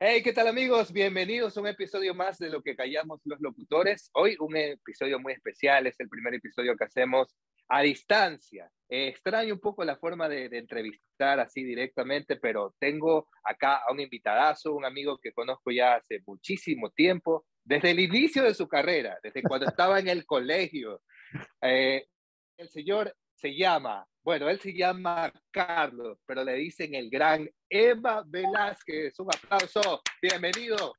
Hey, ¿qué tal amigos? Bienvenidos a un episodio más de lo que callamos los locutores. Hoy un episodio muy especial, es el primer episodio que hacemos a distancia. Extraño un poco la forma de, de, entrevistar así directamente, pero tengo acá a un invitadazo, un amigo que conozco ya hace muchísimo tiempo, desde el inicio de su carrera, desde cuando estaba en el colegio. Eh, el señor se llama, bueno, él se llama Carlos, pero le dicen el gran Eva Velázquez. Un aplauso, bienvenido.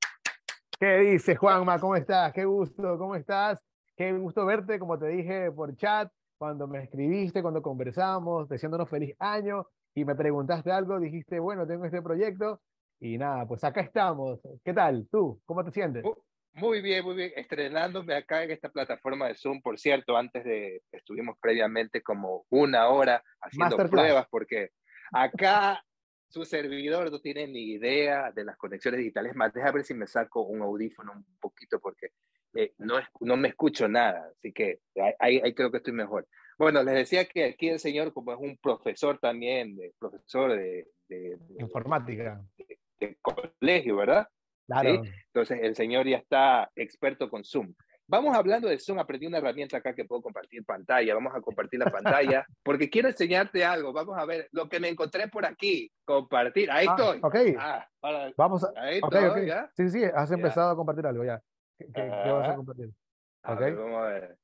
¿Qué dice Juanma? ¿Cómo estás? Qué gusto, ¿cómo estás? Qué gusto verte, como te dije por chat, cuando me escribiste, cuando conversamos, deseándonos feliz año y me preguntaste algo, dijiste, bueno, tengo este proyecto y nada, pues acá estamos. ¿Qué tal? ¿Tú? ¿Cómo te sientes? Muy bien, muy bien. Estrenándome acá en esta plataforma de Zoom, por cierto, antes de, estuvimos previamente como una hora haciendo pruebas, porque acá su servidor no tiene ni idea de las conexiones digitales. Más, déjame ver si me saco un audífono un poquito, porque eh, no, no me escucho nada, así que ahí, ahí, creo que estoy mejor. Bueno, les decía que aquí el señor, como es un profesor también, de, profesor de, de, de informática, de, colegio, ¿verdad? Claro. ¿Sí? Entonces, el señor ya está experto con Zoom. Vamos hablando de Zoom, aprendí una herramienta acá que puedo compartir pantalla. Vamos a compartir la pantalla porque quiero enseñarte algo. Vamos a ver lo que me encontré por aquí. Compartir. Ahí ah, estoy. Ok. Ah, ahora, Vamos a. ahí okay, estoy, okay. ¿ya? Sí, sí, has Ya. empezado a compartir algo ya. ¿Qué, qué- qué vas a Ajá. compartir? A Ok. ver, vamos a ver.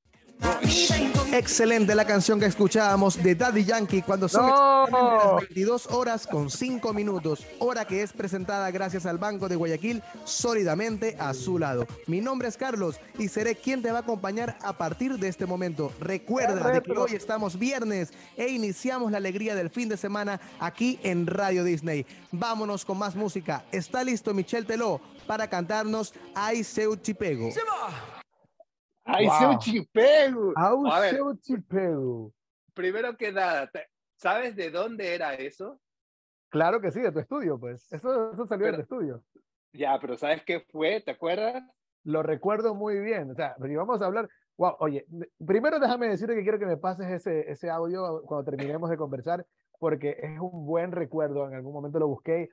Excelente la canción que escuchábamos de Daddy Yankee cuando son ¡No! las 22 horas con 5 minutos, hora que es presentada gracias al Banco de Guayaquil sólidamente a su lado. Mi nombre es Carlos y seré quien te va a acompañar a partir de este momento. Recuerda de que hoy estamos viernes e iniciamos la alegría del fin de semana aquí en Radio Disney. Vámonos con más música. Está listo Michel Teló para cantarnos Ay Seu Chipego. ¡Ay, Wow. A ver, seu chipeu. primero que nada, ¿sabes de dónde era eso? Claro que sí, de tu estudio, pues. Eso, eso salió de Pero- tu estudio. Ya, pero ¿sabes qué fue? ¿Te acuerdas? Lo recuerdo muy bien. O sea, pero vamos a hablar. Wow, oye, primero déjame decirte que quiero que me pases ese, ese audio cuando terminemos de conversar, porque es un buen recuerdo. En algún momento lo busqué.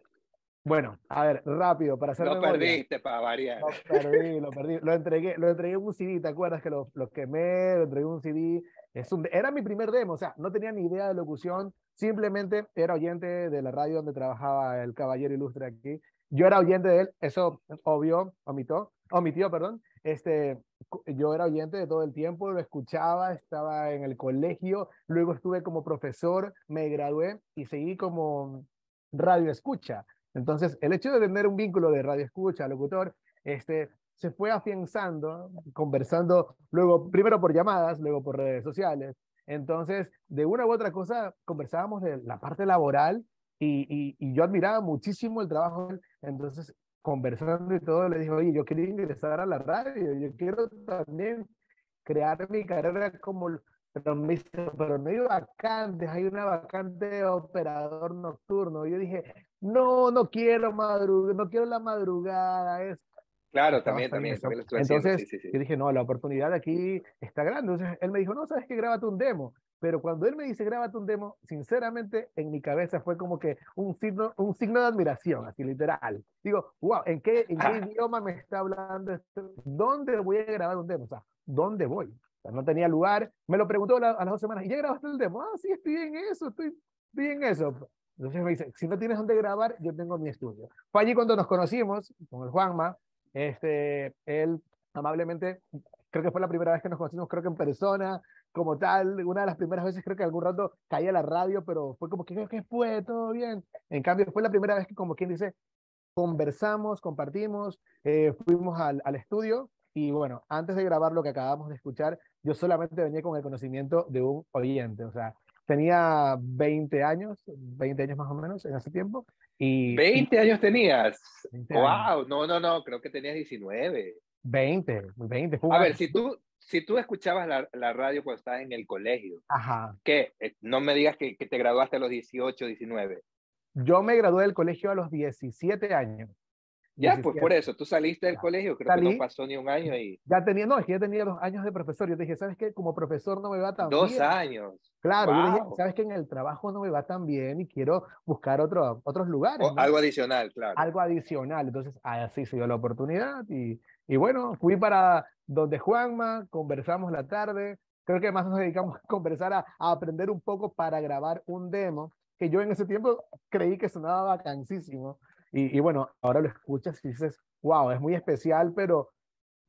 Bueno, a ver, rápido, para hacer Lo memoria. perdiste para variar. Lo perdí, lo perdí. Lo entregué, lo entregué en un CD, ¿te acuerdas que lo, lo quemé? Lo entregué en un CD. Es un, era mi primer demo, o sea, no tenía ni idea de locución, simplemente era oyente de la radio donde trabajaba el caballero ilustre aquí. Yo era oyente de él, eso obvio, omitió, omitió, perdón. Este, yo era oyente de todo el tiempo, lo escuchaba, estaba en el colegio, luego estuve como profesor, me gradué y seguí como radio escucha. Entonces, el hecho de tener un vínculo de radio escucha, locutor, este, se fue afianzando, conversando luego, primero por llamadas, luego por redes sociales. Entonces, de una u otra cosa, conversábamos de la parte laboral y, yo admiraba muchísimo el trabajo. Entonces, conversando y todo, le dije, oye, yo quiero ingresar a la radio, yo quiero también crear mi carrera como... Pero pero no hay vacantes, hay una vacante de operador nocturno. Yo dije, no, no quiero madrugar, no quiero la madrugada, es Claro, también, también, también lo. Entonces, Sí, sí, yo dije, no, la oportunidad aquí está grande. Entonces, él me dijo, no, sabes que grábate un demo. Pero cuando él me dice, grábate un demo, sinceramente, en mi cabeza fue como que un signo, un signo de admiración, así literal. Digo, wow, ¿en qué, en qué idioma me está hablando esto? ¿Dónde voy a grabar un demo? O sea, ¿dónde voy? O sea, no tenía lugar. Me lo preguntó a las dos semanas, ¿y ya grabaste el demo? Ah, sí, estoy en eso, estoy, estoy en eso. Entonces me dice, si no tienes dónde grabar, yo tengo mi estudio. Fue allí cuando nos conocimos con el Juanma. Este, él amablemente, creo que fue la primera vez que nos conocimos, creo que en persona, como tal, una de las primeras veces creo que algún rato caía la radio, pero fue como que, ¿qué fue? ¿Todo bien? En cambio, fue la primera vez que, como quien dice, conversamos, compartimos, eh, fuimos al, al estudio y bueno, antes de grabar lo que acabamos de escuchar, yo solamente venía con el conocimiento de un oyente, o sea, tenía 20 años, 20 años más o menos en ese tiempo. Y, 20 años tenías. 20 años. Wow, no, no, no, creo que tenías 19. 20, 20. fue un A ver, si tú, si tú escuchabas la, la radio cuando estabas en el colegio, Ajá. ¿qué? Eh, No me digas que, que te graduaste a los 18, 19. Yo me gradué del colegio a los 17 años. Ya, pues por eso, tú saliste del Ya. colegio, creo Salí. que no pasó ni un año y Ya tenía, no, es que ya tenía dos años de profesor. Yo dije, ¿sabes qué? Como profesor no me va tan dos bien. años. Claro, yo dije, Wow. ¿sabes qué? En el trabajo no me va tan bien y quiero buscar otro, otros lugares. O ¿no? algo adicional, claro. algo adicional. Entonces, así se dio la oportunidad y, y bueno, fui para donde Juanma, conversamos la tarde. Creo que más nos dedicamos a conversar, a, a aprender un poco para grabar un demo que yo en ese tiempo creí que sonaba vacancísimo. Y, y bueno, ahora lo escuchas y dices, wow, es muy especial, pero,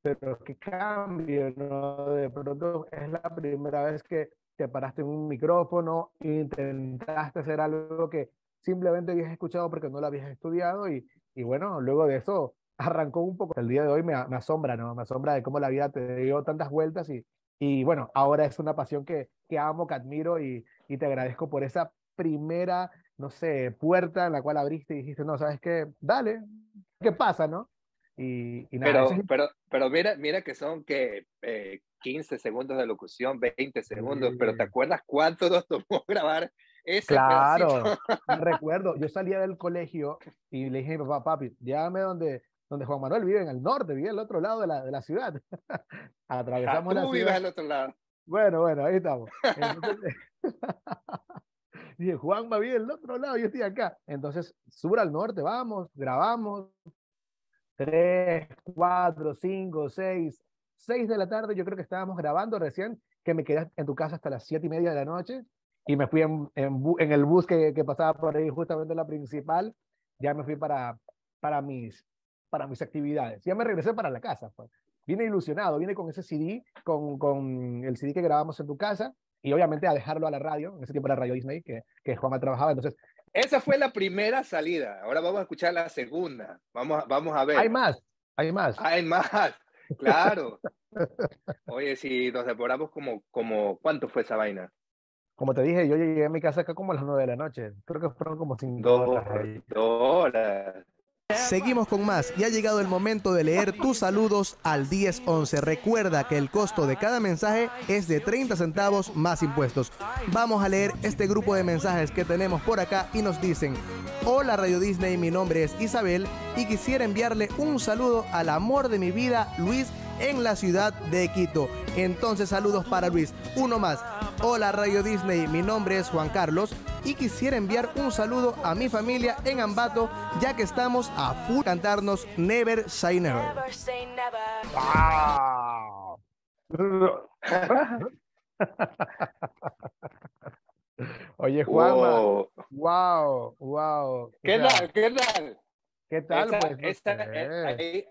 pero qué cambio, ¿no? De pronto es la primera vez que te paraste en un micrófono, intentaste hacer algo que simplemente habías escuchado porque no lo habías estudiado y, y bueno, luego de eso arrancó un poco. El día de hoy me, me asombra, ¿no? Me asombra de cómo la vida te dio tantas vueltas y, y bueno, ahora es una pasión que, que amo, que admiro y, y te agradezco por esa primera, no sé, puerta en la cual abriste y dijiste, no, ¿sabes qué? Dale, ¿qué pasa, no? Y, y nada, Pero, es- pero, pero mira, mira que son que eh, 15 segundos de locución, 20 segundos, pero ¿te Sí. acuerdas cuánto nos tomó grabar ese Claro, recuerdo, yo salía del colegio y le dije a mi papá, papi, llévame donde, donde Juan Manuel vive, en el norte, vive al otro lado de la, de la ciudad. Ah, Atravesamos la Tú vives ciudad. al otro lado. Bueno, bueno, ahí estamos. Entonces, dije, Juan va bien del otro lado, yo estoy acá. Entonces, sur al norte, vamos, grabamos. Tres, cuatro, cinco, seis, seis de la tarde, yo creo que estábamos grabando recién, que me quedé en tu casa hasta las siete y media de la noche y me fui en, el bus que, que pasaba por ahí, justamente la principal, ya me fui para, para, mis, para mis actividades. Ya me regresé para la casa. Pues. Vine ilusionado, vine con ese CD, con, con el CD que grabamos en tu casa y obviamente a dejarlo a la radio, en ese tiempo era Radio Disney, que, que Juanma trabajaba, entonces Esa fue la primera salida. Ahora vamos a escuchar la segunda. Vamos, a- vamos a ver. hay más, hay más. Hay más. Claro. Oye, si nos demoramos como, como, ¿cuánto fue esa vaina? Como te dije, yo llegué a mi casa acá como a las nueve de la noche, creo que fueron como cinco Dos, horas dos horas. Seguimos con más y ha llegado el momento de leer tus saludos al 1011. Recuerda que el costo de cada mensaje es de 30 centavos más impuestos. Vamos a leer este grupo de mensajes que tenemos por acá y nos dicen, hola Radio Disney, mi nombre es Isabel y quisiera enviarle un saludo al amor de mi vida, Luis, en la ciudad de Quito. Entonces saludos para Luis. Uno más. Hola Radio Disney, mi nombre es Juan Carlos y quisiera enviar un saludo a mi familia en Ambato ya que estamos a full cantarnos Never Say Never. Never say never. ¡Wow! Oye, Juanma, Oh, wow, wow. ¿Qué tal? ¿Qué tal? ¿Qué tal? Esa- Pues, no esa- sé. eh, ahí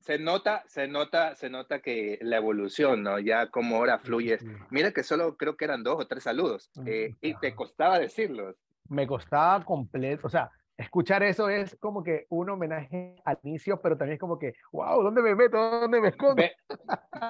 se nota, se nota, se nota que la evolución, ¿no? Ya como ahora fluye. Sí. Mira que solo creo que eran dos o tres saludos Mm, eh, y te costaba decirlos. Me costaba completo, o sea, escuchar eso es como que un homenaje al inicio, pero también es como que, wow, ¿dónde me meto? ¿Dónde me escondo? Ve-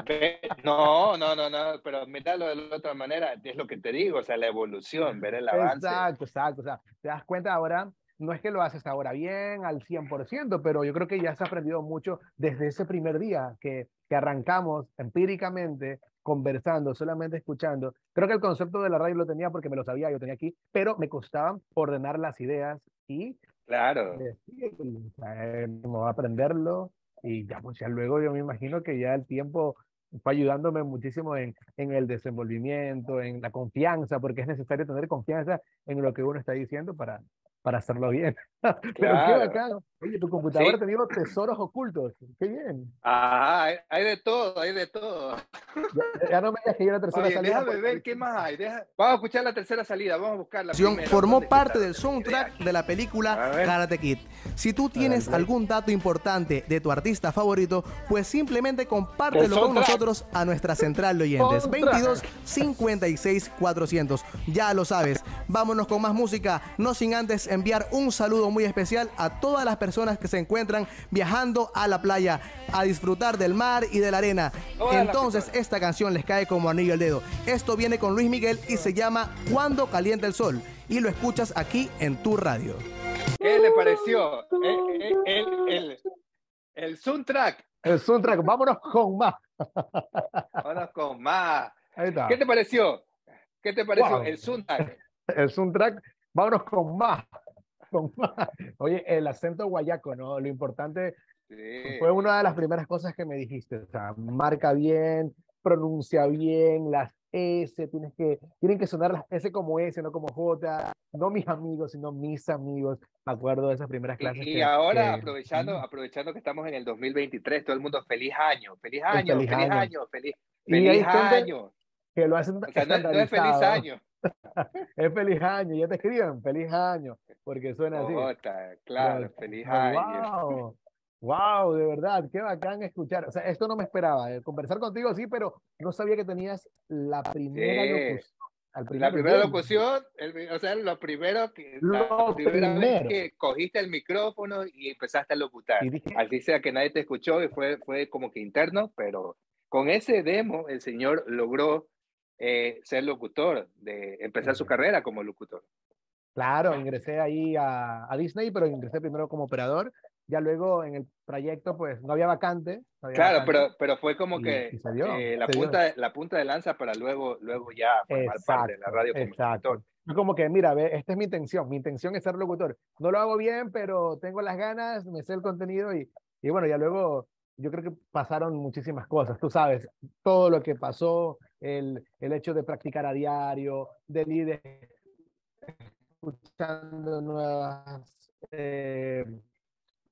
ve- no, no, no, no, pero míralo de la otra manera, es lo que te digo, o sea, la evolución, ver el avance. Exacto, exacto. O sea, te das cuenta ahora, no es que lo haces ahora bien al 100%, pero yo creo que ya has aprendido mucho desde ese primer día que, que arrancamos empíricamente, conversando, solamente escuchando. Creo que el concepto de la radio lo tenía porque me lo sabía, yo tenía aquí, pero me costaba ordenar las ideas y Claro. decir, aprenderlo y ya, pues ya luego yo me imagino que ya el tiempo fue ayudándome muchísimo en, en el desenvolvimiento, en la confianza, porque es necesario tener confianza en lo que uno está diciendo para, para hacerlo bien. Pero qué Claro. bacán. Oye, tu computadora Sí. ha tenido tesoros ocultos. Qué bien. Ajá, hay, hay de todo, hay de todo. Ya, ya no me digas que yo la tercera Oye, salida. déjame ver qué más hay. deja- Vamos a escuchar la tercera salida, vamos a buscar la canción primera. formó parte del soundtrack de la película. Karate Kid. Si tú tienes ver. algún dato importante de tu artista favorito, pues simplemente compártelo con nosotros a nuestra central de oyentes Soundtrack. 22 56 400. Ya lo sabes. Vámonos con más música, no sin antes enviar un saludo muy especial a todas las personas que se encuentran viajando a la playa a disfrutar del mar y de la arena. Entonces esta canción les cae como anillo al dedo. Esto viene con Luis Miguel y se llama Cuando calienta el sol. Y lo escuchas aquí en tu radio. ¿Qué le pareció? El, el, el, el, el soundtrack. El soundtrack, vámonos con más. Vámonos con más. Ahí está. ¿Qué te pareció? ¿Qué te pareció? Wow. El soundtrack. El soundtrack, vámonos con más. Oye, el acento guayaco, ¿no? Lo importante fue una de las primeras cosas que me dijiste. O sea, marca bien, pronuncia bien, las S, tienes que, tienen que sonar las S como S, no como J, no mis amigos, sino mis amigos. Me acuerdo de esas primeras clases. Y, ahora, aprovechando, aprovechando que estamos en el 2023, todo el mundo, feliz año, feliz año, feliz, año. feliz, feliz año. Que lo hacen o sea, no, es feliz año. Es feliz año, ya te escriben feliz año, porque suena así. claro, feliz año. Wow. Wow, de verdad, qué bacán escuchar. O sea, esto no me esperaba. Eh, conversar contigo sí, pero no sabía que tenías la primera locución. la primera locución, o sea, lo primero que, la primera vez que cogiste el micrófono y empezaste a locutar. Así sea que nadie te escuchó y fue, fue como que interno, pero con ese demo el señor logró eh, ser locutor, de empezar su carrera como locutor. Claro, ingresé ahí a, a Disney, pero ingresé primero como operador ya luego en el trayecto pues no había vacante. claro, Pero, pero fue como que eh, la, punta, la punta de lanza para luego, luego ya formar parte de la radio como exacto. Como que, mira, ve, esta es mi intención, mi intención es ser locutor. No lo hago bien, pero tengo las ganas, me sé el contenido y, y bueno, ya luego yo creo que pasaron muchísimas cosas, tú sabes, todo lo que pasó, el, el hecho de practicar a diario, de líder escuchando nuevas... Eh,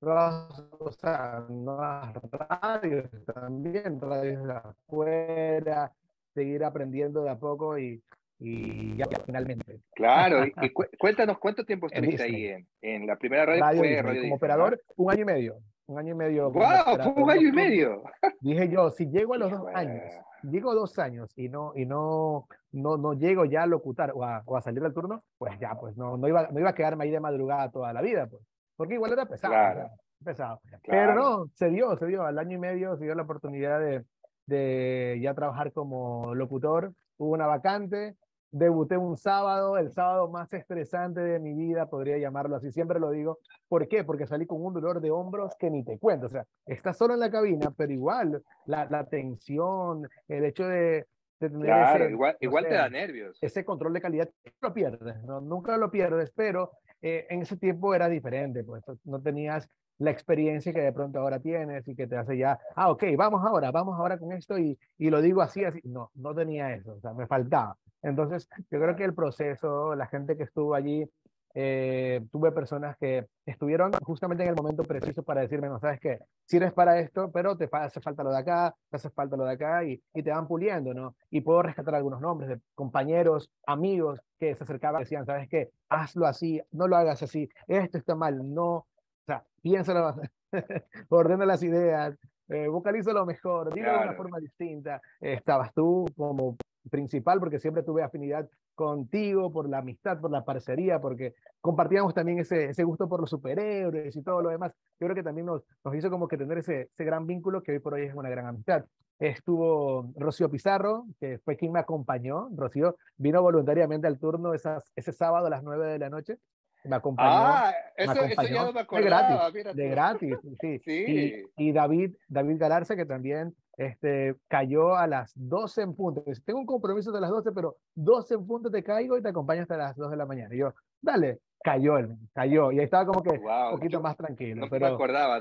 o sea, nuevas radios también, radios de afuera, seguir aprendiendo de a poco y, y ya finalmente. Claro, y, cuéntanos cuánto tiempo estuviste ahí en, en, la primera radio. radio como operador, un año y medio. Un año y medio. ¡Wow! Un año y medio. Dije yo, si llego a los dos años, llego dos años y no, y no, no, no llego ya a locutar o a, o a salir del turno, pues ya, pues no, no, iba, no iba a quedarme ahí de madrugada toda la vida, pues porque igual era pesado. pesado. Pero no, se dio, se dio. Al año y medio se dio la oportunidad de, de ya trabajar como locutor. Hubo una vacante, debuté un sábado, el sábado más estresante de mi vida, podría llamarlo así, siempre lo digo. ¿Por qué? Porque salí con un dolor de hombros que ni te cuento. O sea, estás solo en la cabina, pero igual la, la tensión, el hecho de, de tener claro, igual, igual te da nervios. Ese control de calidad, lo pierdes, ¿no? nunca lo pierdes, pero eh, en ese tiempo era diferente, pues no tenías la experiencia que de pronto ahora tienes y que te hace ya, ah, ok, vamos ahora, vamos ahora con esto y, y lo digo así, así. No, no tenía eso, o sea, me faltaba. Entonces, yo creo que el proceso, la gente que estuvo allí, eh, tuve personas que estuvieron justamente en el momento preciso para decirme, no sabes qué, sirves para esto, pero te hace falta lo de acá, te hace falta lo de acá y, y te van puliendo, ¿no? Y puedo rescatar algunos nombres de compañeros, amigos que se acercaban y decían, sabes qué, hazlo así, no lo hagas así, esto está mal, no, o sea, piénsalo, ordena las ideas, eh, vocaliza lo mejor, dilo de una forma distinta. estabas tú como principal porque siempre tuve afinidad contigo por la amistad, por la parcería, porque compartíamos también ese, ese gusto por los superhéroes y todo lo demás. Yo creo que también nos, nos hizo como que tener ese, ese gran vínculo que hoy por hoy es una gran amistad. Estuvo Rocío Pizarro, que fue quien me acompañó. Rocío vino voluntariamente al turno esas, ese sábado a las 9 de la noche me acompañó. Ah, eso, ya no me acordaba, de gratis, de gratis, sí. sí. Y, y, David, David Galarza, que también este, cayó a las 12 en punto. Tengo un compromiso de las 12, pero 12 en punto te caigo y te acompaño hasta las 2 de la mañana. Y yo, dale, cayó él, cayó. Y ahí estaba como que un poquito más tranquilo. No pero, me acordaba.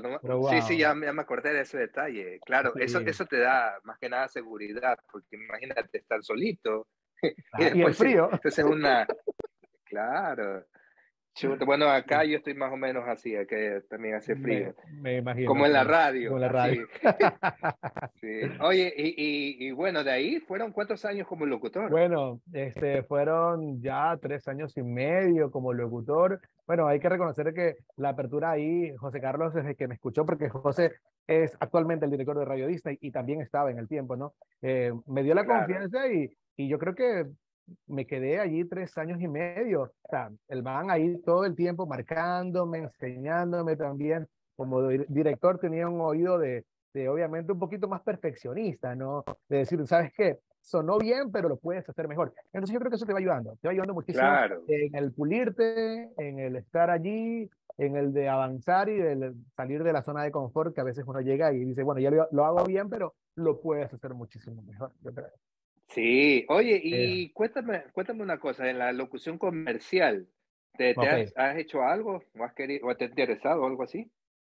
Sí, sí, ya, me acordé de ese detalle. Claro, eso, eso te da más que nada seguridad, porque imagínate estar solito. y, después, y el frío. Entonces una... Claro. Bueno, acá yo estoy más o menos así, que también hace frío. Me, imagino. Como en la radio. Como en la radio. sí. Oye, y, y, bueno, de ahí fueron cuántos años como locutor? Bueno, este, fueron ya tres años y medio como locutor. Bueno, hay que reconocer que la apertura ahí, José Carlos es el que me escuchó, porque José es actualmente el director de Radio Disney y también estaba en el tiempo, ¿no? Eh, me dio la confianza y, y yo creo que me quedé allí tres años y medio. O sea, el man ahí todo el tiempo marcándome, enseñándome también. Como director tenía un oído de, de, obviamente un poquito más perfeccionista, ¿no? De decir, ¿sabes qué? Sonó bien, pero lo puedes hacer mejor. Entonces yo creo que eso te va ayudando. Te va ayudando muchísimo en el pulirte, en el estar allí, en el de avanzar y de salir de la zona de confort que a veces uno llega y dice, bueno, ya lo, lo hago bien, pero lo puedes hacer muchísimo mejor. Yo creo. Sí, oye, y cuéntame, cuéntame una cosa, en la locución comercial, ¿Te, has, hecho algo o, has querido, o te ha interesado algo así?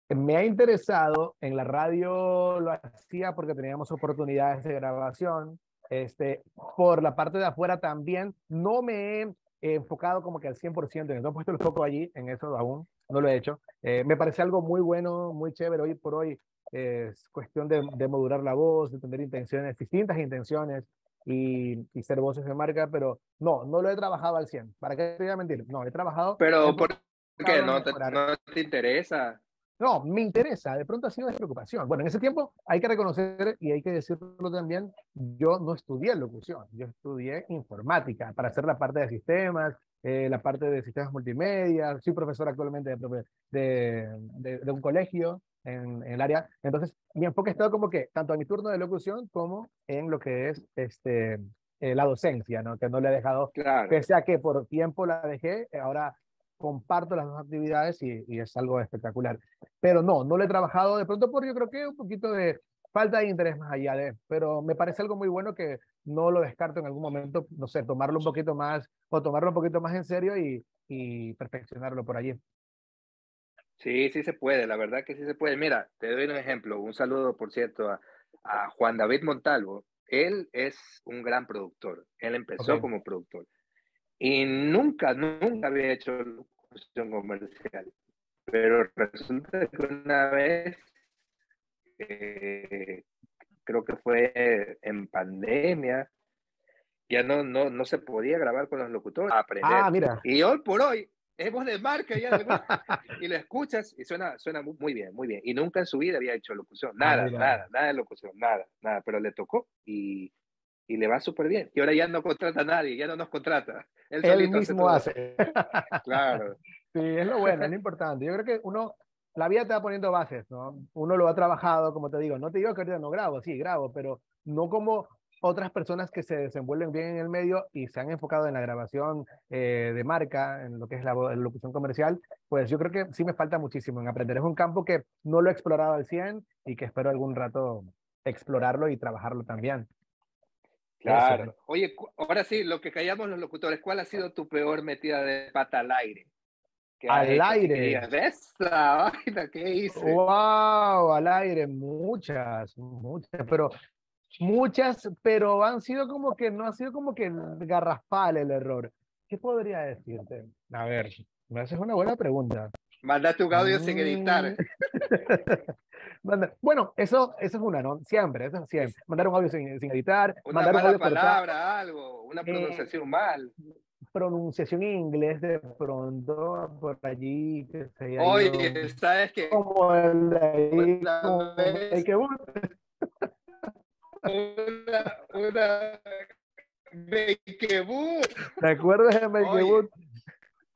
Me ha interesado, en la radio lo hacía porque teníamos oportunidades de grabación, este, por la parte de afuera también, no me he enfocado como que al 100%, no he puesto el foco allí, en eso aún, no lo he hecho. Eh, me parece algo muy bueno, muy chévere hoy por hoy, es cuestión de, de modular la voz, de tener intenciones, distintas intenciones, y, y, ser voces de marca, pero no, no lo he trabajado al 100. ¿Para qué te voy a mentir? No, he trabajado. Pero ¿por qué? ¿No te, ¿No te, interesa? No, me interesa. De pronto ha sido preocupación. Bueno, en ese tiempo hay que reconocer y hay que decirlo también, yo no estudié locución, yo estudié informática para hacer la parte de sistemas, eh, la parte de sistemas multimedia, soy profesor actualmente de, de, de un colegio en, el área. Entonces, mi enfoque ha estado como que tanto en mi turno de locución como en lo que es este, eh, la docencia, ¿no? Que no le he dejado, claro. pese a que por tiempo la dejé, eh, ahora comparto las dos actividades y, y, es algo espectacular. Pero no, no lo he trabajado de pronto por yo creo que un poquito de falta de interés más allá de, pero me parece algo muy bueno que no lo descarto en algún momento, no sé, tomarlo un poquito más o tomarlo un poquito más en serio y, y perfeccionarlo por allí. Sí, sí se puede, la verdad que sí se puede. Mira, te doy un ejemplo, un saludo, por cierto, a, a Juan David Montalvo. Él es un gran productor, él empezó como productor y nunca, nunca había hecho locución comercial. Pero resulta que una vez, eh, creo que fue en pandemia, ya no, no, no se podía grabar con los locutores. Aprender. Ah, mira. Y hoy por hoy es voz de marca ya, y lo escuchas y suena, suena muy bien, muy bien. Y nunca en su vida había hecho locución, ah, nada, nada, nada de locución, nada, nada, pero le tocó y, y le va súper bien. Y ahora ya no contrata a nadie, ya no nos contrata. Él, mismo hace. claro. Sí, es lo bueno, es lo importante. Yo creo que uno, la vida te va poniendo bases, ¿no? Uno lo ha trabajado, como te digo, no te digo que ahorita no grabo, sí, grabo, pero no como otras personas que se desenvuelven bien en el medio y se han enfocado en la grabación eh, de marca, en lo que es la, locución comercial, pues yo creo que sí me falta muchísimo en aprender. Es un campo que no lo he explorado al 100 y que espero algún rato explorarlo y trabajarlo también. Claro. Oye, ahora sí, lo que callamos los locutores, ¿cuál ha sido tu peor metida de pata al aire? Al aire. vaina que hice. Wow, al aire, muchas, muchas, pero Muchas, pero han sido como que, no ha sido como que garrafal el error. ¿Qué podría decirte? A ver, me haces una buena pregunta. Mandate un audio sin editar. bueno, eso, eso es una, ¿no? Siempre, eso es siempre. Mandar un audio sin, sin editar. Una mandar mala palabra, algo, una eh, pronunciación mal. Pronunciación en inglés de pronto, por allí. Que se Oye, ¿sabes qué? Como el de ahí, como el que una, una ¿Te acuerdas de Makeboot?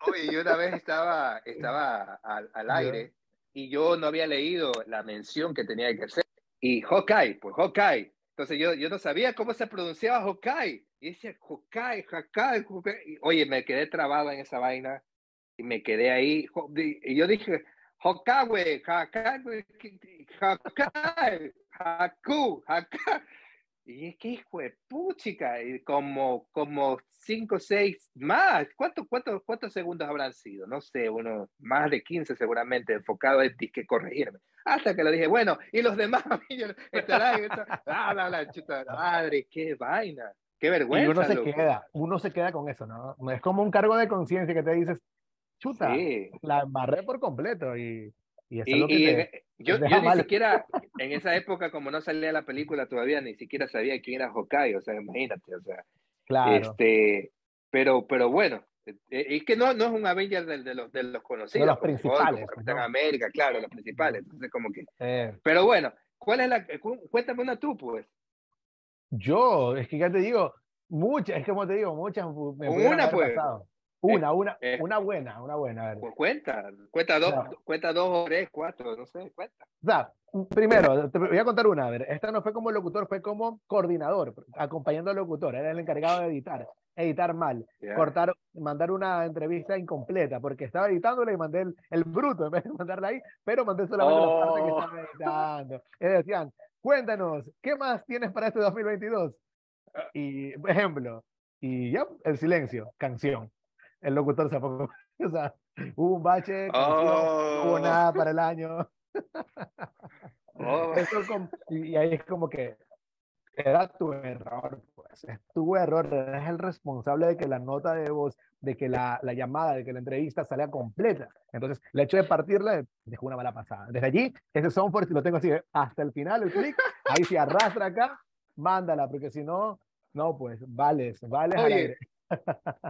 Oye, yo una vez estaba, estaba al, al aire y yo no había leído la mención que tenía que hacer. Y Hawkeye, pues Hawkeye. Entonces yo, yo no sabía cómo se pronunciaba Hawkeye. Y decía Hawkeye, Hawkeye, Hawkeye. oye, me quedé trabado en esa vaina y me quedé ahí. Y yo dije, Hawkeye, Hawkeye, Hawkeye, Haku, Hawkeye. Y es que hijo de puchica, y como, como cinco, seis más. ¿Cuántos, cuántos, ¿Cuántos segundos habrán sido? No sé, uno, más de 15 seguramente, enfocado en que corregirme. Hasta que le dije, bueno, y los demás, ah, la, la, chuta, madre, qué vaina, qué vergüenza. Y uno se queda, uno se queda con eso, ¿no? Es como un cargo de conciencia que te dices, chuta, la embarré por completo y y, yo, yo ni siquiera, en esa época, como no salía la película todavía, ni siquiera sabía quién era Hawkeye, o sea, imagínate, o sea. Claro. Este, pero, pero bueno, eh, eh, es que no, no es un Avenger de, de, los, de los conocidos. De los principales. Capitán América, claro, los principales. Entonces, como que. Eh. Pero bueno, ¿cuál es la. Cuéntame una tú, pues. Yo, es que ya te digo, muchas, es como te digo, muchas. Me una, pues. Una, una, eh, una buena, una buena. Pues cuenta, cuenta dos, cuenta dos o tres, cuatro, no sé, cuenta. Primero, te voy a contar una. A ver, esta no fue como locutor, fue como coordinador, acompañando al locutor. Era el encargado de editar, editar mal, cortar, mandar una entrevista incompleta, porque estaba editándole y mandé el, el, bruto en vez de mandarla ahí, pero mandé solamente la parte que estaba oh. editando. Y decían, cuéntanos, ¿qué más tienes para este 2022? Y, ejemplo, y ya, el silencio, canción el locutor se apagó. o sea, hubo un bache, no hubo Oh. nada para el año. Oh, Eso como- y, ahí es como que era tu error, pues, es tu error, eres el responsable de que la nota de voz, de que la, la llamada, de que la entrevista salga completa. Entonces, el hecho de partirla dejó una mala pasada. Desde allí, ese software, lo tengo así, hasta el final, el clic, ahí se arrastra acá, mándala, porque si no, no, pues, vales, vales al Oye, aire.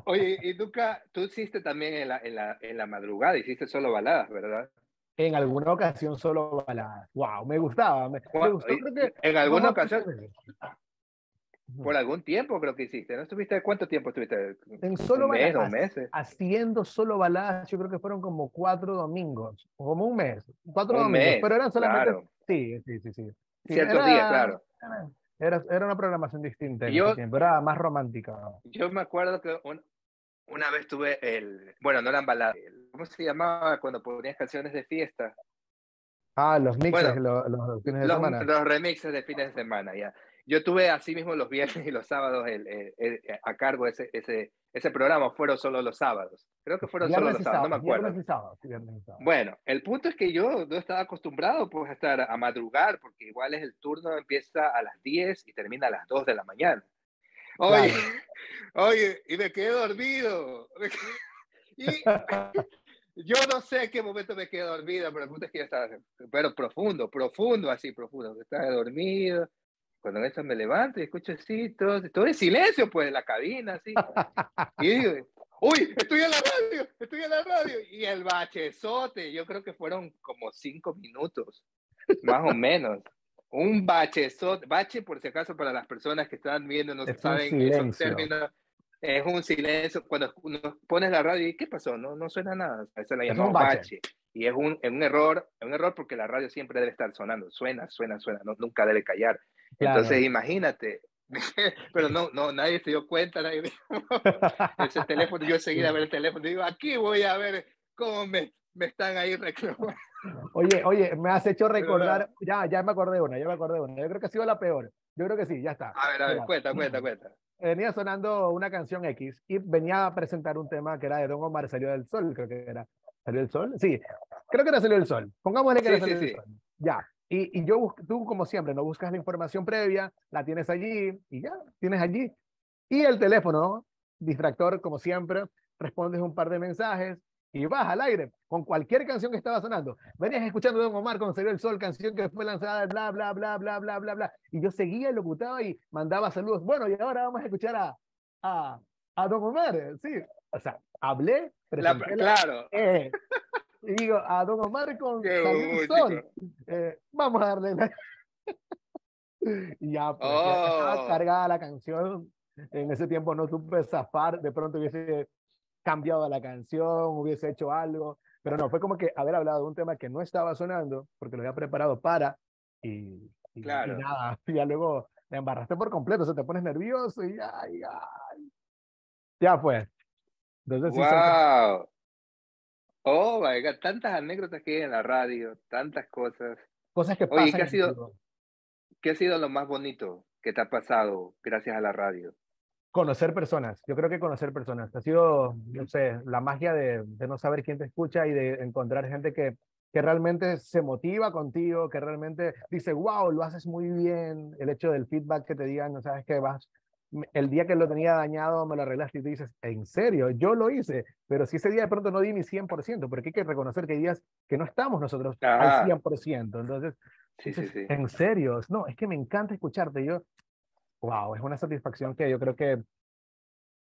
Oye, y nunca, tú hiciste también en la, en la, en la madrugada, hiciste solo baladas, ¿verdad? En alguna ocasión solo baladas. Wow, me gustaba, me, gustó, y- creo que En alguna ocasión, por algún tiempo creo que hiciste, ¿no estuviste? ¿Cuánto tiempo estuviste? En solo ¿Un mes, dos baladas. meses? haciendo solo baladas, yo creo que fueron como cuatro domingos, como un mes, cuatro Un domingos, mes, pero eran solamente, claro. sí, sí, sí, sí. Sí, Ciertos era- días, claro. Era, era una programación distinta en Yo- tiempo, era más romántica. Yo me acuerdo que un- una vez tuve el, bueno, no baladas, el- ¿cómo se llamaba cuando ponías canciones de fiesta? Ah, los mixes, Bueno, los, los fines de Los, semana. los remixes de fines de semana, ya. Yo tuve así mismo los viernes y los sábados el- el- el- a cargo ese, ese, ese programa, fueron solo los sábados. Creo que fueron solo los sábados, no me acuerdo. viernes y sábado, sí, viernes y sábado. Bueno, el punto es que yo no estaba acostumbrado pues a estar a madrugar, porque igual es el turno empieza a las 10 y termina a las 2 de la mañana. Oye, oye, y me quedé dormido. Y yo no sé en qué momento me quedé dormido, pero el punto es que ya estaba, pero profundo, profundo, así profundo. Estaba dormido. Cuando en eso me levanto y escucho así, todo, todo en silencio, pues, en la cabina, así. Y digo, uy, estoy en la radio, estoy en la radio. Y el bachezote, yo creo que fueron como cinco minutos, más o menos. Un bachezote, bache por si acaso para las personas que están viendo, no Es saben esos términos. Es un silencio. Cuando uno pones la radio y ¿qué pasó? No, no suena nada. Eso la llamamos bache. bache. Y es un, es un error, es un error porque la radio siempre debe estar sonando. Suena, suena, suena, no, nunca debe callar. Claro. Entonces, imagínate. Pero no, no, nadie se dio cuenta, nadie ese teléfono, yo enseguida a ver el teléfono, digo, aquí voy a ver cómo me, me están ahí reclamando. Oye, oye, me has hecho recordar, ya, ya me acordé de una, ya me acordé de una. Yo creo que ha sido la peor. Yo creo que sí, ya está. A ver, a ver, Mira, cuenta, cuenta, cuenta. venía sonando una canción X y venía a presentar un tema que era de Don Omar, Salió del Sol, creo que era. ¿Salió del Sol? Sí, creo que era Salió del Sol. Pongámosle que Sí, era sí, Salió del sí. Sol. Ya. Y, y yo, bus- tú como siempre, no buscas la información previa, la tienes allí y ya, tienes allí. Y el teléfono, distractor como siempre, respondes un par de mensajes y vas al aire con cualquier canción que estaba sonando. Venías escuchando Don Omar con Salió el Sol, canción que fue lanzada, bla, bla, bla, bla, bla, bla, bla. Y yo seguía, locutaba y mandaba saludos. Bueno, y ahora vamos a escuchar a, a, a Don Omar. Sí, o sea, hablé, La- la- claro, eh, y digo, a Don Omar con bobo, Sol. Eh, vamos a darle la... y ya, pues, ya estaba Oh. cargada la canción. En ese tiempo no supe zafar, de pronto hubiese cambiado la canción, hubiese hecho algo, pero no, fue como que haber hablado de un tema que no estaba sonando, porque lo había preparado para, y, y- y Claro. nada, ya luego la embarraste por completo, o sea, te pones nervioso y ya, ya, ya fue. Entonces, sí, son wow. Oh, my God, tantas anécdotas que hay en la radio, tantas cosas. cosas que Oye, pasan. ¿qué ha en sido- vivo. ¿Qué ha sido lo más bonito que te ha pasado gracias a la radio? Conocer personas, yo creo que conocer personas. Ha sido, no sé, la magia de, de no saber quién te escucha y de encontrar gente que, que realmente se motiva contigo, que realmente dice, wow, lo haces muy bien. El hecho del feedback que te digan, no sabes qué vas. El día que lo tenía dañado, me lo arreglaste y tú dices, en serio, yo lo hice, pero si ese día de pronto no di mi 100%, porque hay que reconocer que hay días que no estamos nosotros Ajá. al 100%. Entonces, Sí, sí, sí. en serio, no, es que me encanta escucharte. Yo, wow, es una satisfacción que yo creo que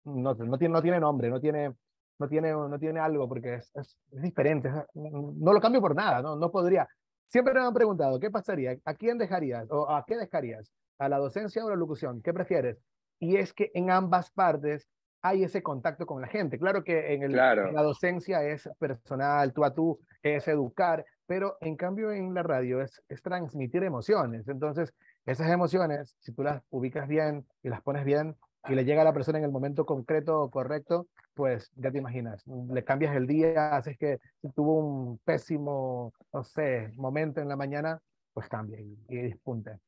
no, no, tiene, no tiene nombre, no tiene, no tiene, no tiene algo, porque es, es, es diferente. es- no lo cambio por nada, no, no podría. Siempre me han preguntado, ¿qué pasaría? ¿A quién dejarías? ¿O a qué dejarías? ¿A la docencia o a la locución? ¿Qué prefieres? Y es que en ambas partes hay ese contacto con la gente. Claro que en, el, Claro. en la docencia es personal, tú a tú, es educar, pero en cambio en la radio es, es transmitir emociones. Entonces, esas emociones, si tú las ubicas bien y las pones bien y le llega a la persona en el momento concreto correcto, pues ya te imaginas, le cambias el día, haces que tuvo un pésimo, no sé, momento en la mañana, pues cambia y, y despunte.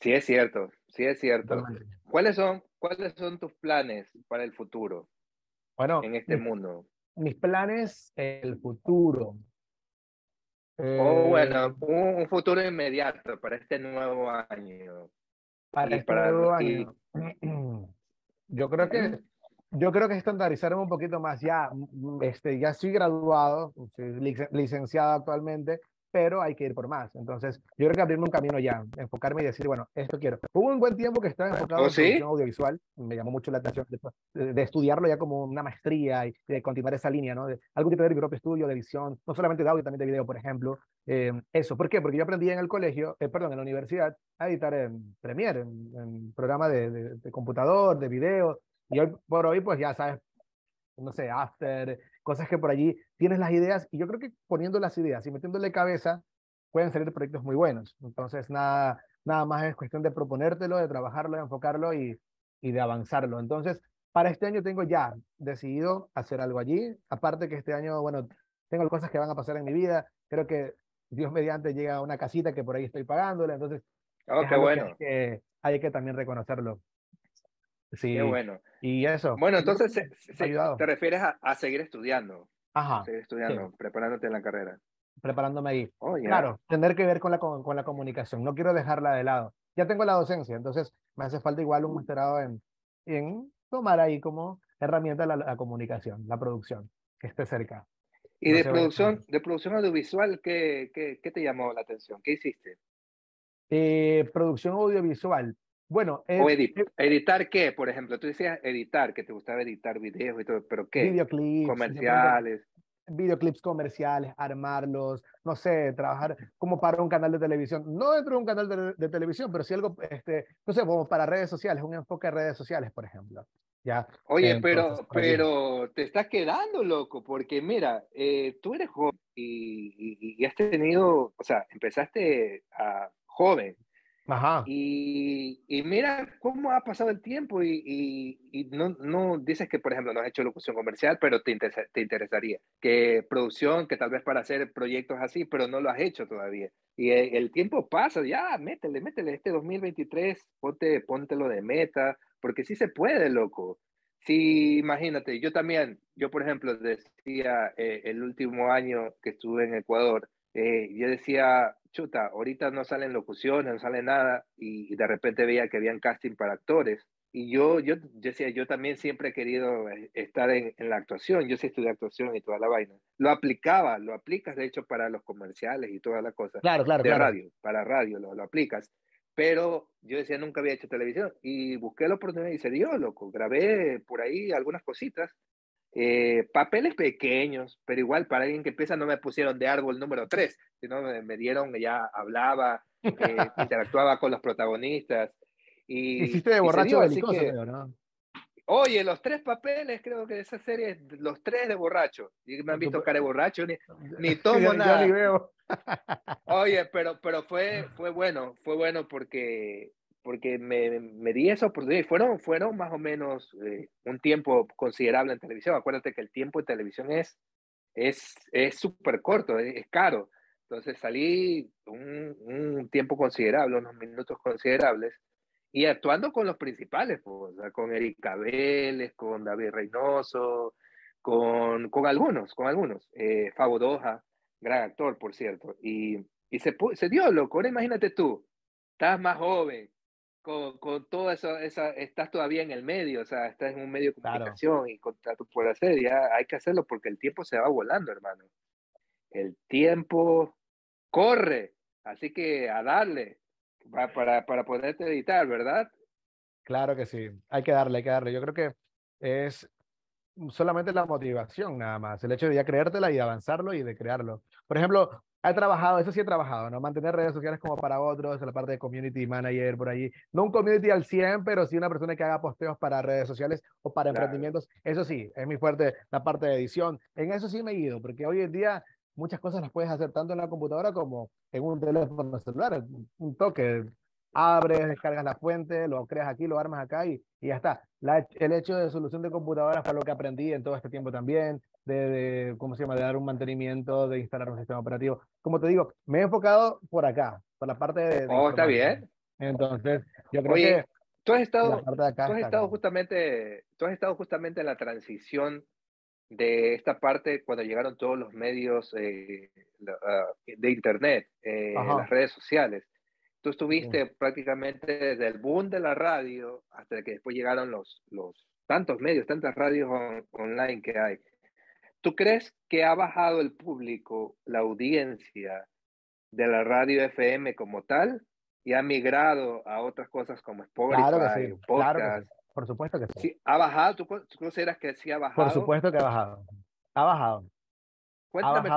Sí, es cierto, sí, es cierto. ¿Cuáles son, ¿Cuáles son tus planes para el futuro Bueno, en este mundo? mis planes, el futuro. oh, bueno, un, futuro inmediato para este nuevo año. Para este nuevo año. Yo creo que yo creo que estandarizar un poquito más. Ya, mm, este, ya soy graduado, soy licenciado actualmente, pero hay que ir por más. Entonces, yo creo que abrirme un camino ya, enfocarme y decir, bueno, esto quiero. Hubo un buen tiempo que estaba enfocado ¿Oh, en producción audiovisual, me llamó mucho la atención de, estudiarlo ya como una maestría y de continuar esa línea, ¿no? De algo que tener mi propio estudio de edición, no solamente de audio, también de video, por ejemplo. Eh, eso, ¿por qué? Porque yo aprendí en el colegio, eh, perdón, en la universidad, a editar en Premiere, en, en programa de, de, de computador, de video, y hoy por hoy, pues ya sabes, no sé, After, cosas que por allí tienes las ideas y yo creo que poniendo las ideas y metiéndole cabeza pueden salir proyectos muy buenos. Entonces, nada, nada más es cuestión de proponértelo, de trabajarlo, de enfocarlo y, y de avanzarlo. Entonces, para este año tengo ya decidido hacer algo allí. Aparte que este año, bueno, tengo cosas que van a pasar en mi vida. Creo que Dios mediante llega a una casita que por ahí estoy pagándole. Entonces, oh, qué bueno. que, hay que también reconocerlo. Sí. Qué bueno. Y eso. Bueno, entonces te refieres a, seguir estudiando. Ajá. Seguir estudiando, preparándote en la carrera. Preparándome ahí. Oh, claro, tener que ver con la, con, la comunicación. No quiero dejarla de lado. Ya tengo la docencia, entonces me hace falta igual un masterado en, en tomar ahí como herramienta la, comunicación, la producción, que esté cerca. ¿Y de, producción, de producción audiovisual, ¿qué, qué, qué te llamó la atención? ¿Qué hiciste? Eh, producción audiovisual. Bueno, o editar qué, por ejemplo, tú decías editar, que te gustaba editar videos y todo, pero qué? Videoclips. Comerciales. Videoclips comerciales, armarlos, no sé, trabajar como para un canal de televisión, no dentro de un canal de, televisión, pero sí algo, este, no sé, como para redes sociales, un enfoque de redes sociales, por ejemplo. Ya, Oye, pero, pero te estás quedando loco, porque mira, eh, tú eres joven y, y, has tenido, o sea, empezaste a joven, Ajá. Y, y, mira cómo ha pasado el tiempo y, y, no, no, dices que, por ejemplo, no has hecho locución comercial, pero te, te interesaría. Que producción, que tal vez para hacer proyectos así, pero no lo has hecho todavía. Y el, tiempo pasa, ya, métele, métele, este 2023, ponte, póntelo de meta, porque sí se puede, loco. Sí, imagínate, yo también, yo por ejemplo decía eh, el último año que estuve en Ecuador, eh, yo decía, chuta, ahorita no salen locuciones, no sale nada, y, de repente veía que habían casting para actores. Y yo, yo, decía, yo también siempre he querido eh, estar en, la actuación, yo sí estudié actuación y toda la vaina. Lo aplicaba, lo aplicas de hecho para los comerciales y toda la cosa. Claro, claro. De radio, para radio lo, lo aplicas. Pero yo decía, nunca había hecho televisión y busqué la oportunidad y se dio, loco. Grabé por ahí algunas cositas eh, papeles pequeños, pero igual para alguien que empieza no me pusieron de árbol número 3, sino me, dieron, ya hablaba, eh, interactuaba con los protagonistas. Y, Hiciste de borracho ¿no? Oye, los tres papeles, creo que de esa serie, los tres de borracho. Y me han visto cara de borracho, ni, ni tomo nada. veo. Oye, pero, pero fue, fue bueno, fue bueno porque porque me, me di esa oportunidad y fueron, fueron más o menos eh, un tiempo considerable en televisión. Acuérdate que el tiempo en televisión es es súper corto, es, caro. Entonces salí un, un, tiempo considerable, unos minutos considerables, y actuando con los principales, pues, con Erika Vélez, con David Reynoso, con, con algunos, con algunos. Eh, Fabo Doja, gran actor, por cierto. Y, y se, se dio, loco. Ahora imagínate tú, estás más joven, con, con todo eso, esa, estás todavía en el medio, o sea, estás en un medio de comunicación y contrato por hacer, ya hay que hacerlo porque el tiempo se va volando, hermano. El tiempo corre, así que a darle para, para poderte editar, ¿verdad? Claro que sí, hay que darle, hay que darle. Yo creo que es solamente la motivación nada más, el hecho de ya creértela y avanzarlo y de crearlo. Por ejemplo, He trabajado, eso sí he trabajado, ¿no? Mantener redes sociales como para otros, la parte de community manager por allí. No un community al 100, pero sí una persona que haga posteos para redes sociales o para emprendimientos. Eso sí, es mi fuerte la parte de edición. En eso sí me he ido, porque hoy en día muchas cosas las puedes hacer tanto en la computadora como en un teléfono celular. Un toque, abres, descargas la fuente, lo creas aquí, lo armas acá y, y ya está. La, el hecho de solución de computadoras fue lo que aprendí en todo este tiempo también, de, ¿cómo se llama?, de dar un mantenimiento, de instalar un sistema operativo. Como te digo, me he enfocado por acá, por la parte de... oh, está bien. Entonces, yo creo que... Tú has estado, tú has estado justamente, tú has estado justamente en la transición de esta parte cuando llegaron todos los medios eh, ah, de Internet, eh, las redes sociales. Tú estuviste prácticamente desde el boom de la radio hasta que después llegaron los, los tantos medios, tantas radios online que hay. ¿Tú crees que ha bajado el público, la audiencia de la radio FM como tal y ha migrado a otras cosas como Spotify, claro que sí, podcast? Por supuesto que sí. ¿Ha bajado? ¿Tú, consideras que sí ha bajado? Por supuesto que ha bajado. Ha bajado. Cuéntame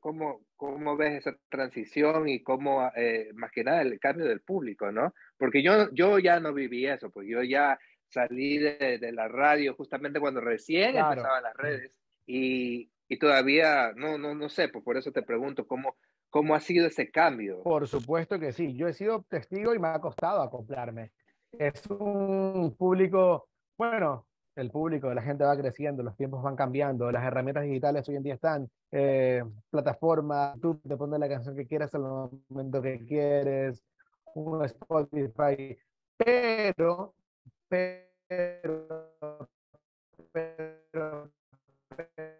cómo, cómo, ves esa transición y cómo, eh, más que nada, el cambio del público, ¿no? Porque yo, yo ya no viví eso, porque yo ya salí de, de la radio justamente cuando recién empezaban las redes y, y, todavía no, no, no sé, pues por eso te pregunto cómo, cómo ha sido ese cambio. Por supuesto que sí, yo he sido testigo y me ha costado acoplarme. Es un público, bueno, el público, la gente va creciendo, los tiempos van cambiando, las herramientas digitales hoy en día están, eh, plataforma, tú te pones la canción que quieras al momento que quieres, un Spotify, pero, pero, pero, pero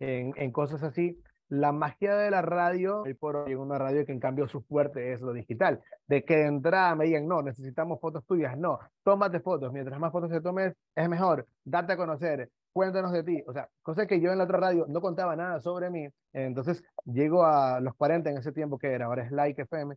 en, cosas así. La magia de la radio, hoy por hoy, una radio que en cambio su fuerte es lo digital. De que de entrada me digan, no, necesitamos fotos tuyas, no, tómate fotos, mientras más fotos te tomes, es mejor, date a conocer, cuéntanos de ti. O sea, cosa que yo en la otra radio no contaba nada sobre mí. Entonces, llego a los 40 en ese tiempo que era, ahora es Like FM.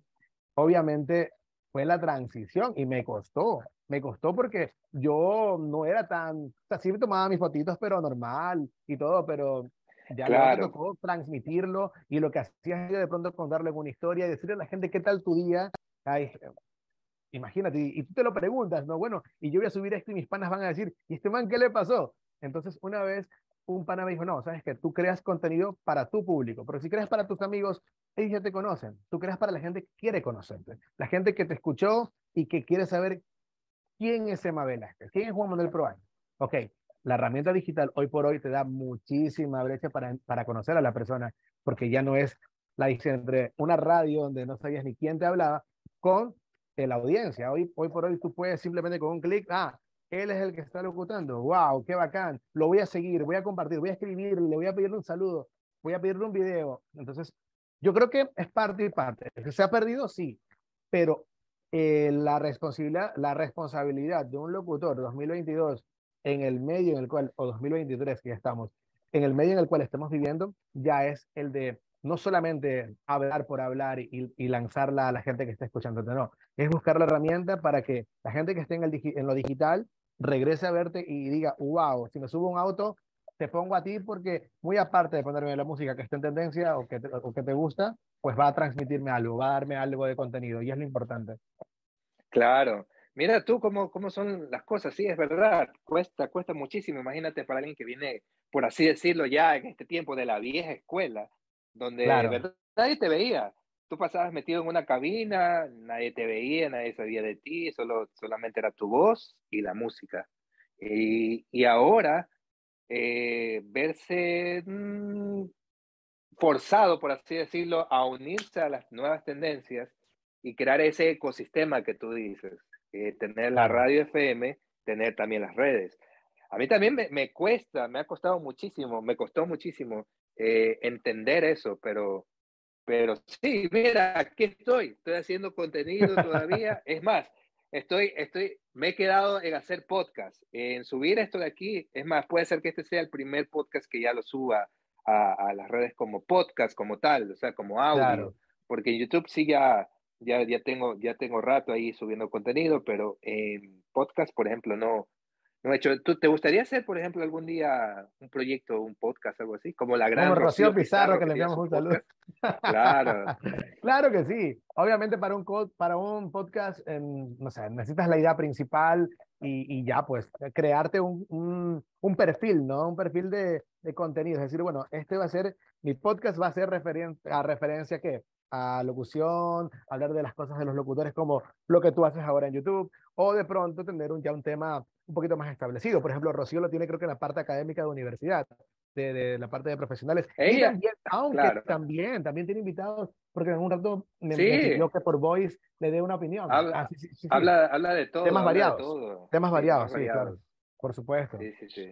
Obviamente fue la transición y me costó, me costó porque yo no era tan, o sea, sí me tomaba mis fotitos, pero normal y todo, pero ya claro. me tocó transmitirlo y lo que hacía yo de pronto contarle una historia y decirle a la gente qué tal tu día. Ay, imagínate, y, tú te lo preguntas, ¿no? Bueno, y yo voy a subir esto y mis panas van a decir, ¿y este man qué le pasó? Entonces, una vez un pana me dijo, no, sabes que tú creas contenido para tu público, pero si creas para tus amigos, ellos ya te conocen. Tú creas para la gente que quiere conocerte, la gente que te escuchó y que quiere saber quién es Emma Velázquez, quién es Juan Manuel Proaño. Ok, la herramienta digital hoy por hoy te da muchísima brecha para, para conocer a la persona, porque ya no es la diferencia entre una radio donde no sabías ni quién te hablaba con la audiencia. Hoy, hoy por hoy tú puedes simplemente con un clic, ah, él es el que está locutando, wow, qué bacán, lo voy a seguir, voy a compartir, voy a escribirle, le voy a pedirle un saludo, voy a pedirle un video. Entonces, yo creo que es parte y parte. ¿Se ha perdido? Sí, pero eh, la, responsabilidad, la responsabilidad de un locutor 2022 en el medio en el cual, o 2023 que ya estamos, en el medio en el cual estamos viviendo, ya es el de no solamente hablar por hablar y, lanzarla a la gente que está escuchando, no, es buscar la herramienta para que la gente que esté en, el, en lo digital regrese a verte y diga, wow, si me subo un auto, te pongo a ti porque muy aparte de ponerme la música que está en tendencia o que, o que te gusta, pues va a transmitirme algo, va a darme algo de contenido y es lo importante. Claro, Mira tú cómo, cómo son las cosas, sí, es verdad, cuesta, cuesta muchísimo. Imagínate para alguien que viene, por así decirlo, ya en este tiempo de la vieja escuela, donde nadie te veía. Tú pasabas metido en una cabina, nadie te veía, nadie sabía de ti, solo, solamente era tu voz y la música. Y, y ahora, eh, verse mm, forzado, por así decirlo, a unirse a las nuevas tendencias y crear ese ecosistema que tú dices eh, tener la radio FM, tener también las redes. A mí también me, me cuesta, me ha costado muchísimo, me costó muchísimo eh, entender eso, pero, pero sí, mira, aquí estoy, estoy haciendo contenido todavía. es más, estoy, estoy, me he quedado en hacer podcast, en subir esto de aquí. Es más, puede ser que este sea el primer podcast que ya lo suba a, a las redes como podcast, como tal, o sea, como audio. Porque en YouTube sí ya, ya, ya, tengo, ya tengo rato ahí subiendo contenido, pero en podcast, por ejemplo, no, no he hecho. ¿Tú, ¿Te gustaría hacer, por ejemplo, algún día un proyecto, un podcast, algo así? Como la gran Como Rocío, Pizarro, que, le enviamos un saludo. Claro. claro que sí. Obviamente para un, para un podcast, no sé, necesitas la idea principal y, y ya, pues, crearte un, un, un, perfil, ¿no? Un perfil de, de contenido. Es decir, bueno, este va a ser, mi podcast va a ser referen a referencia a qué? A locución, hablar de las cosas de los locutores como lo que tú haces ahora en YouTube, o de pronto tener un, ya un tema un poquito más establecido. Por ejemplo, Rocío lo tiene creo que en la parte académica de universidad. de, la parte de profesionales. Ella, y también, aunque también, también tiene invitados, porque en un rato me, pidió que por Voice le dé una opinión. Habla, ah, habla, habla, de todo. Temas variados. todo. Temas variados, sí, claro. Por supuesto.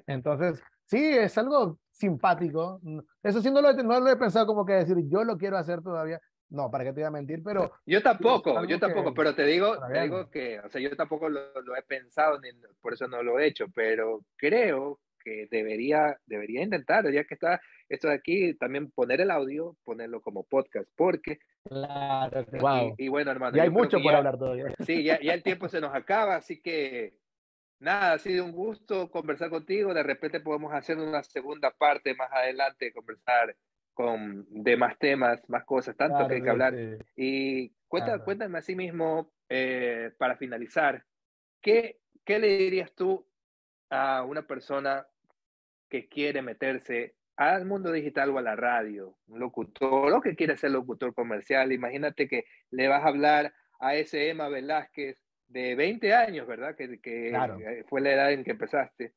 Entonces, sí, es algo simpático. Eso sí no lo, no lo he pensado como que decir, yo lo quiero hacer todavía. No, para qué te voy a mentir, pero... Yo tampoco, yo tampoco, pero te digo, te digo que, o sea, yo tampoco lo, lo, he pensado, ni, por eso no lo he hecho, pero creo que debería, debería intentar, ya que está esto de aquí, también poner el audio, ponerlo como podcast, porque... Claro, y, y, bueno, hermano... Y hay mucho por hablar todavía. Sí, ya, ya el tiempo se nos acaba, así que nada, ha sido un gusto conversar contigo. De repente podemos hacer una segunda parte más adelante, conversar con demás temas, más cosas, tanto que hay que hablar. Y cuéntame, cuéntame a sí mismo, eh, para finalizar, ¿qué, ¿qué le dirías tú a una persona que quiere meterse al mundo digital o a la radio, un locutor o que quiere ser locutor comercial? Imagínate que le vas a hablar a ese Emma Velázquez de 20 años, ¿verdad? Que, que eh, fue la edad en que empezaste.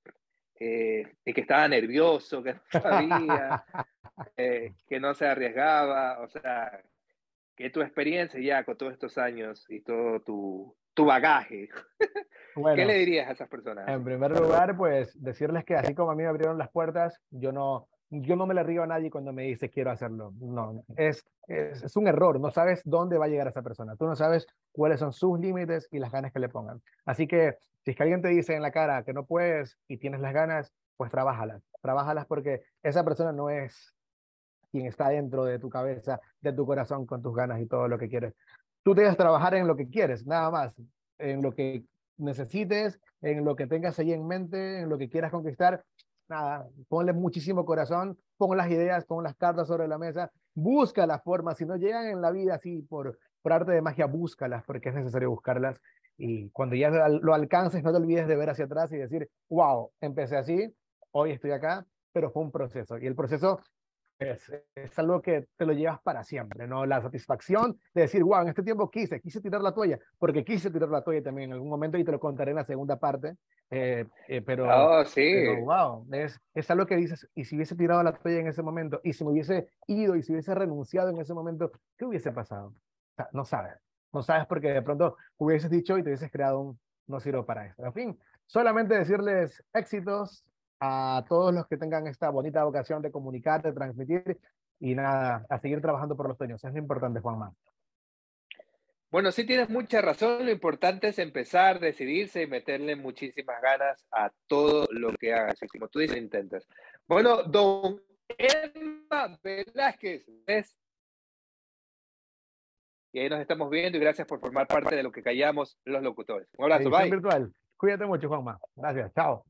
Eh, y que estaba nervioso, que no sabía, eh, que no se arriesgaba, o sea, que tu experiencia ya con todos estos años y todo tu, tu bagaje, ¿qué le dirías a esas personas? En primer lugar, pues decirles que así como a mí me abrieron las puertas, yo no, yo no me le río a nadie cuando me dice quiero hacerlo. No, es, es, un error. No sabes dónde va a llegar esa persona. Tú no sabes cuáles son sus límites y las ganas que le pongan. Así que si es que alguien te dice en la cara que no puedes y tienes las ganas, pues trabájalas. Trabájalas porque esa persona no es quien está dentro de tu cabeza, de tu corazón, con tus ganas y todo lo que quieres. Tú debes trabajar en lo que quieres, nada más, en lo que necesites, en lo que tengas ahí en mente, en lo que quieras conquistar. Nada, ponle muchísimo corazón, pon las ideas, pon las cartas sobre la mesa, busca las formas, si no llegan en la vida así por, por arte de magia, búscalas porque es necesario buscarlas. Y cuando ya lo alcances no te olvides de ver hacia atrás y decir, wow, empecé así, hoy estoy acá, pero fue un proceso. Y el proceso es, algo que te lo llevas para siempre, ¿no? La satisfacción de decir, wow, en este tiempo quise, quise tirar la toalla, porque quise tirar la toalla también en algún momento y te lo contaré en la segunda parte, eh, eh, pero, oh, sí. wow, es, es algo que dices, y si hubiese tirado la toalla en ese momento, y si me hubiese ido, y si hubiese renunciado en ese momento, ¿qué hubiese pasado? no sabes, no sabes porque de pronto hubieses dicho y te hubieses creado un, no sirvo para esto. En fin, solamente decirles éxitos, a todos los que tengan esta bonita vocación de comunicar, de transmitir y nada, a seguir trabajando por los sueños. Es importante, Juanma. Bueno, sí tienes mucha razón. Lo importante es empezar, decidirse y meterle muchísimas ganas a todo lo que hagas. Y como tú dices, intentas. Bueno, don Emma Velázquez. Y ahí nos estamos viendo y gracias por formar parte de lo que callamos los locutores. Un abrazo, bye. virtual. Cuídate mucho, Juanma. Gracias. Chao.